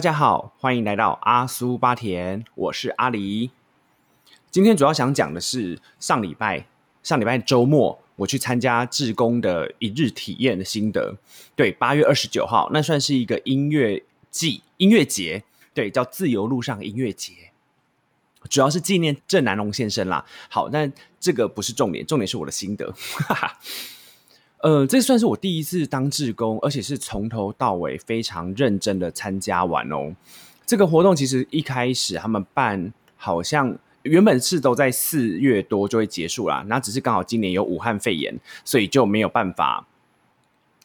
大家好，欢迎来到阿苏巴田，我是阿狸。今天主要想讲的是上礼拜上礼拜周末我去参加志工的一日体验的心得。对，八月二十九号，那算是一个音乐季音乐节，对，叫自由路上音乐节，主要是纪念郑南龙先生啦。好，但这个不是重点，重点是我的心得。哈哈。呃，这算是我第一次当志工，而且是从头到尾非常认真的参加完哦。这个活动其实一开始他们办，好像原本是都在四月多就会结束啦，那只是刚好今年有武汉肺炎，所以就没有办法。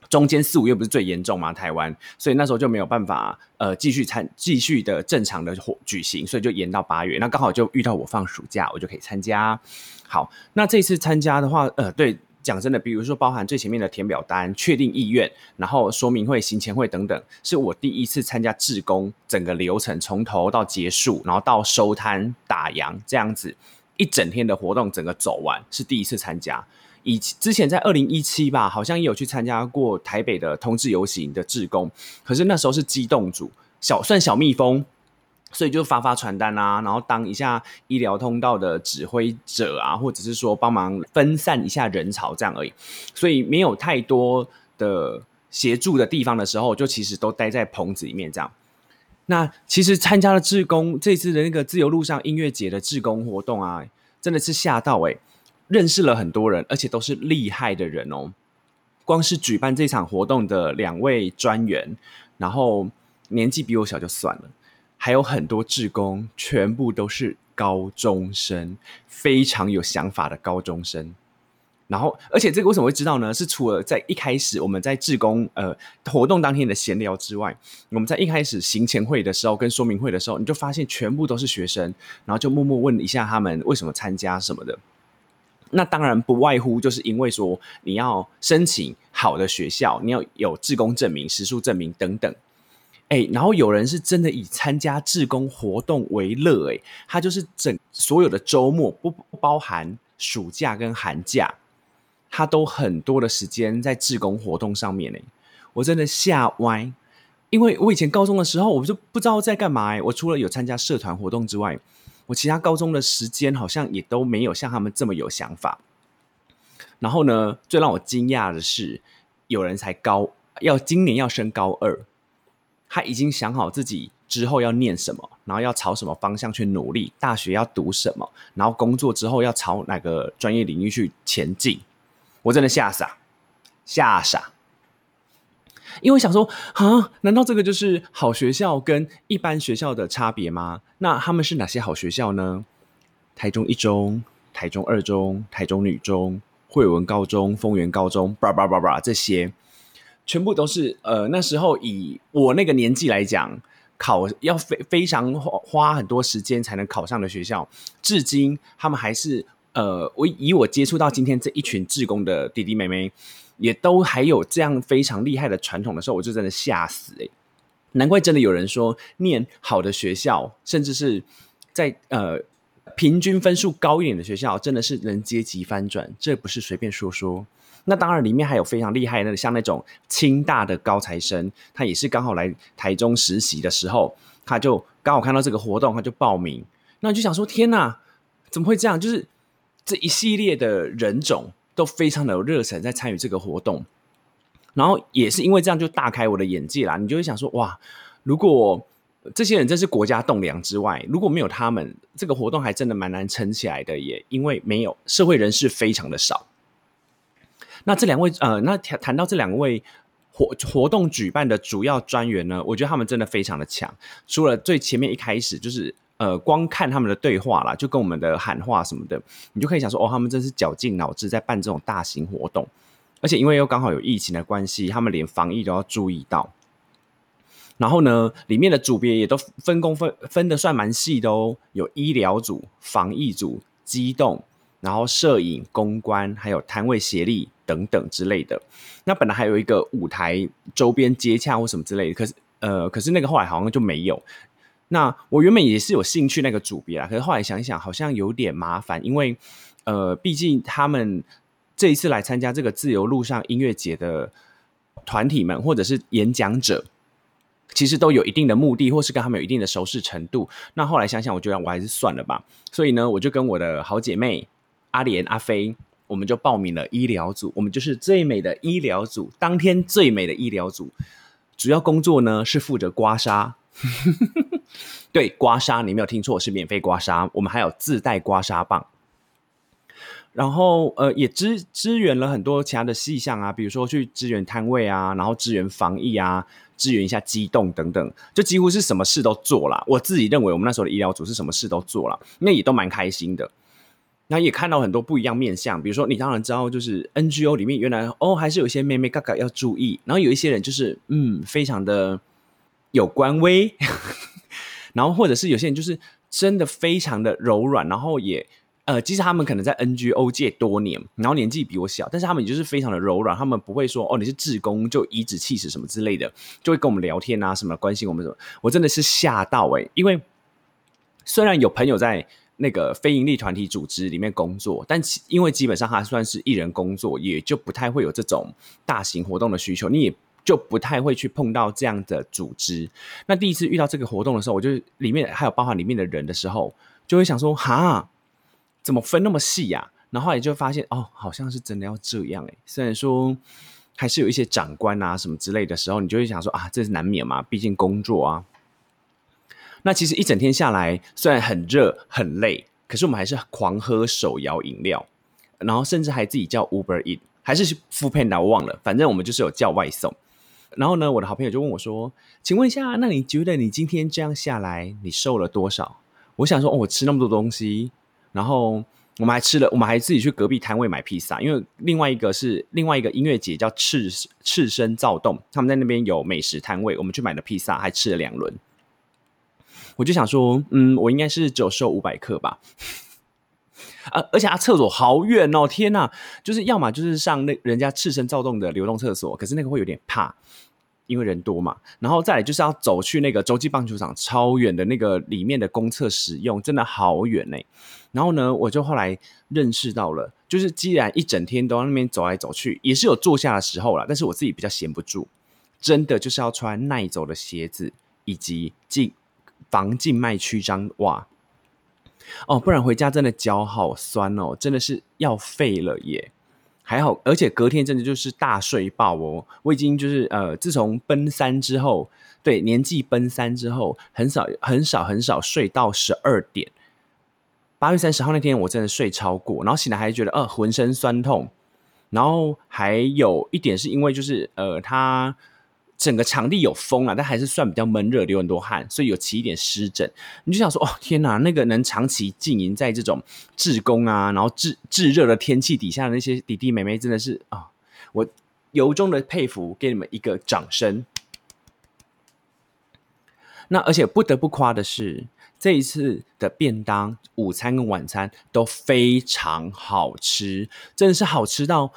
中间四五月不是最严重吗？台湾，所以那时候就没有办法呃继续参继续的正常的活举行，所以就延到八月。那刚好就遇到我放暑假，我就可以参加。好，那这次参加的话，呃，对。讲真的，比如说包含最前面的填表单、确定意愿，然后说明会、行前会等等，是我第一次参加志工整个流程从头到结束，然后到收摊打烊这样子一整天的活动，整个走完是第一次参加。以之前在二零一七吧，好像也有去参加过台北的同志游行的志工，可是那时候是机动组，小算小蜜蜂。所以就发发传单啊，然后当一下医疗通道的指挥者啊，或者是说帮忙分散一下人潮这样而已。所以没有太多的协助的地方的时候，就其实都待在棚子里面这样。那其实参加了志工这次的那个自由路上音乐节的志工活动啊，真的是吓到哎，认识了很多人，而且都是厉害的人哦。光是举办这场活动的两位专员，然后年纪比我小就算了。还有很多志工，全部都是高中生，非常有想法的高中生。然后，而且这个为什么会知道呢？是除了在一开始我们在志工呃活动当天的闲聊之外，我们在一开始行前会的时候跟说明会的时候，你就发现全部都是学生，然后就默默问一下他们为什么参加什么的。那当然不外乎就是因为说你要申请好的学校，你要有志工证明、实数证明等等。哎，然后有人是真的以参加志工活动为乐，哎，他就是整所有的周末不不包含暑假跟寒假，他都很多的时间在志工活动上面，哎，我真的吓歪，因为我以前高中的时候，我就不知道在干嘛，哎，我除了有参加社团活动之外，我其他高中的时间好像也都没有像他们这么有想法。然后呢，最让我惊讶的是，有人才高要今年要升高二。他已经想好自己之后要念什么，然后要朝什么方向去努力，大学要读什么，然后工作之后要朝哪个专业领域去前进。我真的吓傻，吓傻，因为想说啊，难道这个就是好学校跟一般学校的差别吗？那他们是哪些好学校呢？台中一中、台中二中、台中女中、惠文高中、丰原高中，叭叭叭叭这些。全部都是呃，那时候以我那个年纪来讲，考要非非常花花很多时间才能考上的学校，至今他们还是呃，我以我接触到今天这一群志工的弟弟妹妹，也都还有这样非常厉害的传统的时候，我就真的吓死哎！难怪真的有人说，念好的学校，甚至是在呃平均分数高一点的学校，真的是能阶级翻转，这不是随便说说。那当然，里面还有非常厉害的，像那种清大的高材生，他也是刚好来台中实习的时候，他就刚好看到这个活动，他就报名。那你就想说，天哪，怎么会这样？就是这一系列的人种都非常的有热忱在参与这个活动，然后也是因为这样就大开我的眼界啦。你就会想说，哇，如果这些人真是国家栋梁之外，如果没有他们，这个活动还真的蛮难撑起来的。也因为没有社会人士非常的少。那这两位呃，那谈谈到这两位活活动举办的主要专员呢，我觉得他们真的非常的强。除了最前面一开始就是呃，光看他们的对话啦，就跟我们的喊话什么的，你就可以想说哦，他们真是绞尽脑汁在办这种大型活动。而且因为又刚好有疫情的关系，他们连防疫都要注意到。然后呢，里面的组别也都分工分分的算蛮细的哦，有医疗组、防疫组、机动。然后摄影、公关，还有摊位协力等等之类的。那本来还有一个舞台周边接洽或什么之类的，可是呃，可是那个后来好像就没有。那我原本也是有兴趣那个组别啊，可是后来想一想，好像有点麻烦，因为呃，毕竟他们这一次来参加这个自由路上音乐节的团体们或者是演讲者，其实都有一定的目的，或是跟他们有一定的熟识程度。那后来想想，我觉得我还是算了吧。所以呢，我就跟我的好姐妹阿莲、阿飞，我们就报名了医疗组。我们就是最美的医疗组，当天最美的医疗组。主要工作呢是负责刮痧，对，刮痧你没有听错，是免费刮痧。我们还有自带刮痧棒。然后，呃，也支支援了很多其他的细项啊，比如说去支援摊位啊，然后支援防疫啊，支援一下机动等等，就几乎是什么事都做了。我自己认为，我们那时候的医疗组是什么事都做了，那也都蛮开心的。那也看到很多不一样面相，比如说你当然知道，就是 NGO 里面原来哦，还是有一些妹妹嘎嘎要注意，然后有一些人就是嗯，非常的有官威，然后或者是有些人就是真的非常的柔软，然后也。呃，其实他们可能在 NGO 界多年，然后年纪比我小，但是他们就是非常的柔软，他们不会说哦你是志工就颐指气使什么之类的，就会跟我们聊天啊，什么关心我们什么，我真的是吓到哎，因为虽然有朋友在那个非营利团体组织里面工作，但因为基本上还算是艺人工作，也就不太会有这种大型活动的需求，你也就不太会去碰到这样的组织。那第一次遇到这个活动的时候，我就里面还有包含里面的人的时候，就会想说哈。怎么分那么细呀？然后也就发现哦，好像是真的要这样哎。虽然说还是有一些长官啊什么之类的时候，你就会想说啊，这是难免嘛，毕竟工作啊。那其实一整天下来，虽然很热很累，可是我们还是狂喝手摇饮料，然后甚至还自己叫 Uber Eat，还是 f o o p a n 我忘了，反正我们就是有叫外送。然后呢，我的好朋友就问我说：“请问一下，那你觉得你今天这样下来，你瘦了多少？”我想说：“哦，我吃那么多东西。”然后我们还吃了，我们还自己去隔壁摊位买披萨，因为另外一个是另外一个音乐节叫赤赤身躁动，他们在那边有美食摊位，我们去买了披萨，还吃了两轮。我就想说，嗯，我应该是只有瘦五百克吧。啊，而且啊，厕所好远哦，天哪！就是要么就是上那人家赤身躁动的流动厕所，可是那个会有点怕。因为人多嘛，然后再来就是要走去那个洲际棒球场超远的那个里面的公厕使用，真的好远呢。然后呢，我就后来认识到了，就是既然一整天都在那边走来走去，也是有坐下的时候了，但是我自己比较闲不住，真的就是要穿耐走的鞋子以及进防静脉曲张哇哦，不然回家真的脚好酸哦，真的是要废了耶。还好，而且隔天真的就是大睡爆哦！我已经就是呃，自从奔三之后，对年纪奔三之后，很少很少很少睡到十二点。八月三十号那天，我真的睡超过，然后醒来还觉得呃浑身酸痛，然后还有一点是因为就是呃他。整个场地有风啊，但还是算比较闷热，流很多汗，所以有起一点湿疹。你就想说，哦天哪，那个能长期经营在这种制工啊，然后炙炙热的天气底下的那些弟弟妹妹，真的是啊，我由衷的佩服，给你们一个掌声。那而且不得不夸的是，这一次的便当、午餐跟晚餐都非常好吃，真的是好吃到。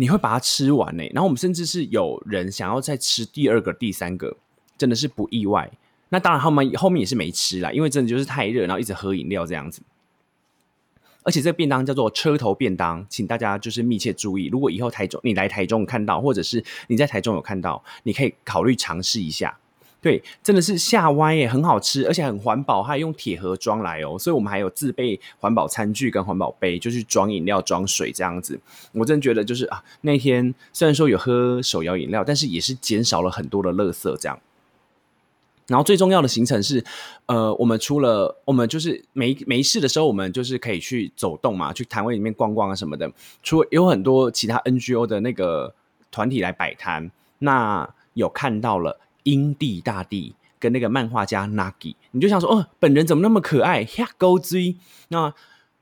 你会把它吃完呢，然后我们甚至是有人想要再吃第二个、第三个，真的是不意外。那当然，他们后面也是没吃啦，因为真的就是太热，然后一直喝饮料这样子。而且这个便当叫做车头便当，请大家就是密切注意，如果以后台中你来台中看到，或者是你在台中有看到，你可以考虑尝试一下。对，真的是下歪耶，很好吃，而且很环保，还用铁盒装来哦，所以我们还有自备环保餐具跟环保杯，就去装饮料、装水这样子。我真的觉得就是啊，那天虽然说有喝手摇饮料，但是也是减少了很多的垃圾这样。然后最重要的行程是，呃，我们除了我们就是没没事的时候，我们就是可以去走动嘛，去摊位里面逛逛啊什么的。除了有很多其他 NGO 的那个团体来摆摊，那有看到了。阴地大帝跟那个漫画家 Nagi，你就想说，哦，本人怎么那么可爱？呀，勾追，那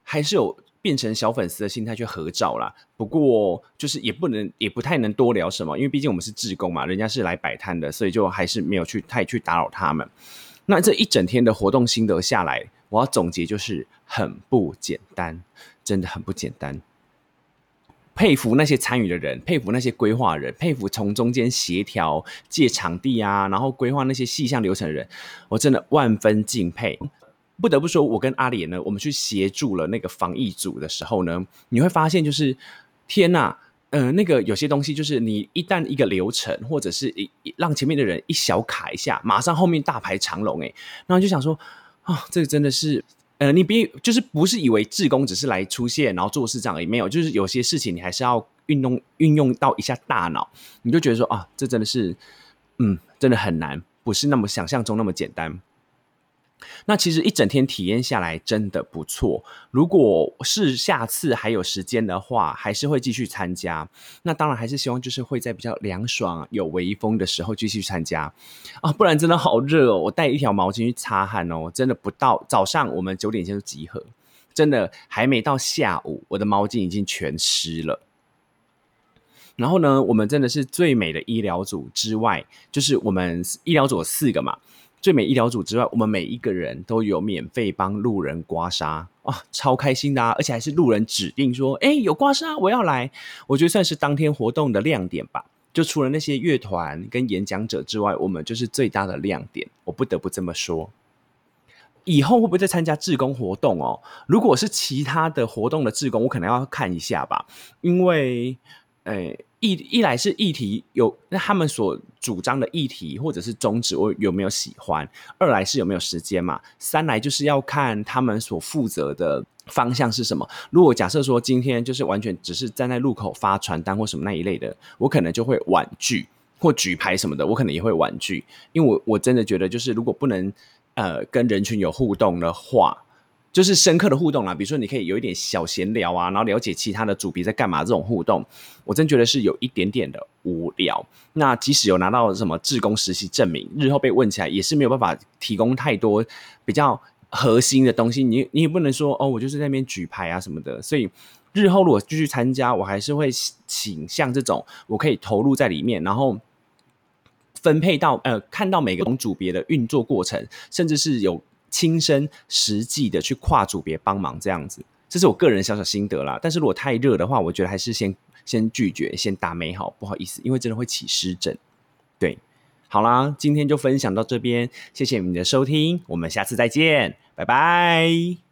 还是有变成小粉丝的心态去合照啦。不过，就是也不能，也不太能多聊什么，因为毕竟我们是志工嘛，人家是来摆摊的，所以就还是没有去太去打扰他们。那这一整天的活动心得下来，我要总结就是很不简单，真的很不简单。佩服那些参与的人，佩服那些规划人，佩服从中间协调借场地啊，然后规划那些细项流程的人，我真的万分敬佩。不得不说，我跟阿莲呢，我们去协助了那个防疫组的时候呢，你会发现就是天呐，呃，那个有些东西就是你一旦一个流程，或者是一让前面的人一小卡一下，马上后面大排长龙，哎，然后就想说啊，这个真的是，呃，你别就是不是以为志工只是来出现然后做事这样，也没有，就是有些事情你还是要运动运用到一下大脑，你就觉得说啊，这真的是，嗯，真的很难，不是那么想象中那么简单。那其实一整天体验下来真的不错。如果是下次还有时间的话，还是会继续参加。那当然还是希望就是会在比较凉爽、有微风的时候继续参加啊，不然真的好热哦。我带一条毛巾去擦汗哦，真的不到早上我们九点前就集合，真的还没到下午，我的毛巾已经全湿了。然后呢，我们真的是最美的医疗组之外，就是我们医疗组四个嘛。最美医疗组之外，我们每一个人都有免费帮路人刮痧啊，超开心的啊！而且还是路人指定说：“哎，有刮痧，我要来。”我觉得算是当天活动的亮点吧。就除了那些乐团跟演讲者之外，我们就是最大的亮点。我不得不这么说。以后会不会再参加志工活动哦？如果是其他的活动的志工，我可能要看一下吧，因为。诶，一一来是议题有那他们所主张的议题或者是宗旨，我有没有喜欢；二来是有没有时间嘛；三来就是要看他们所负责的方向是什么。如果假设说今天就是完全只是站在路口发传单或什么那一类的，我可能就会婉拒或举牌什么的，我可能也会婉拒，因为我我真的觉得就是如果不能呃跟人群有互动的话。就是深刻的互动啦，比如说你可以有一点小闲聊啊，然后了解其他的组别在干嘛，这种互动，我真觉得是有一点点的无聊。那即使有拿到什么志工实习证明，日后被问起来也是没有办法提供太多比较核心的东西。你你也不能说哦，我就是在那边举牌啊什么的。所以日后如果继续参加，我还是会倾向这种我可以投入在里面，然后分配到呃看到每个组别的运作过程，甚至是有。亲身实际的去跨组别帮忙这样子，这是我个人小小心得啦。但是如果太热的话，我觉得还是先先拒绝，先打没好，不好意思，因为真的会起湿疹。对，好啦，今天就分享到这边，谢谢你们的收听，我们下次再见，拜拜。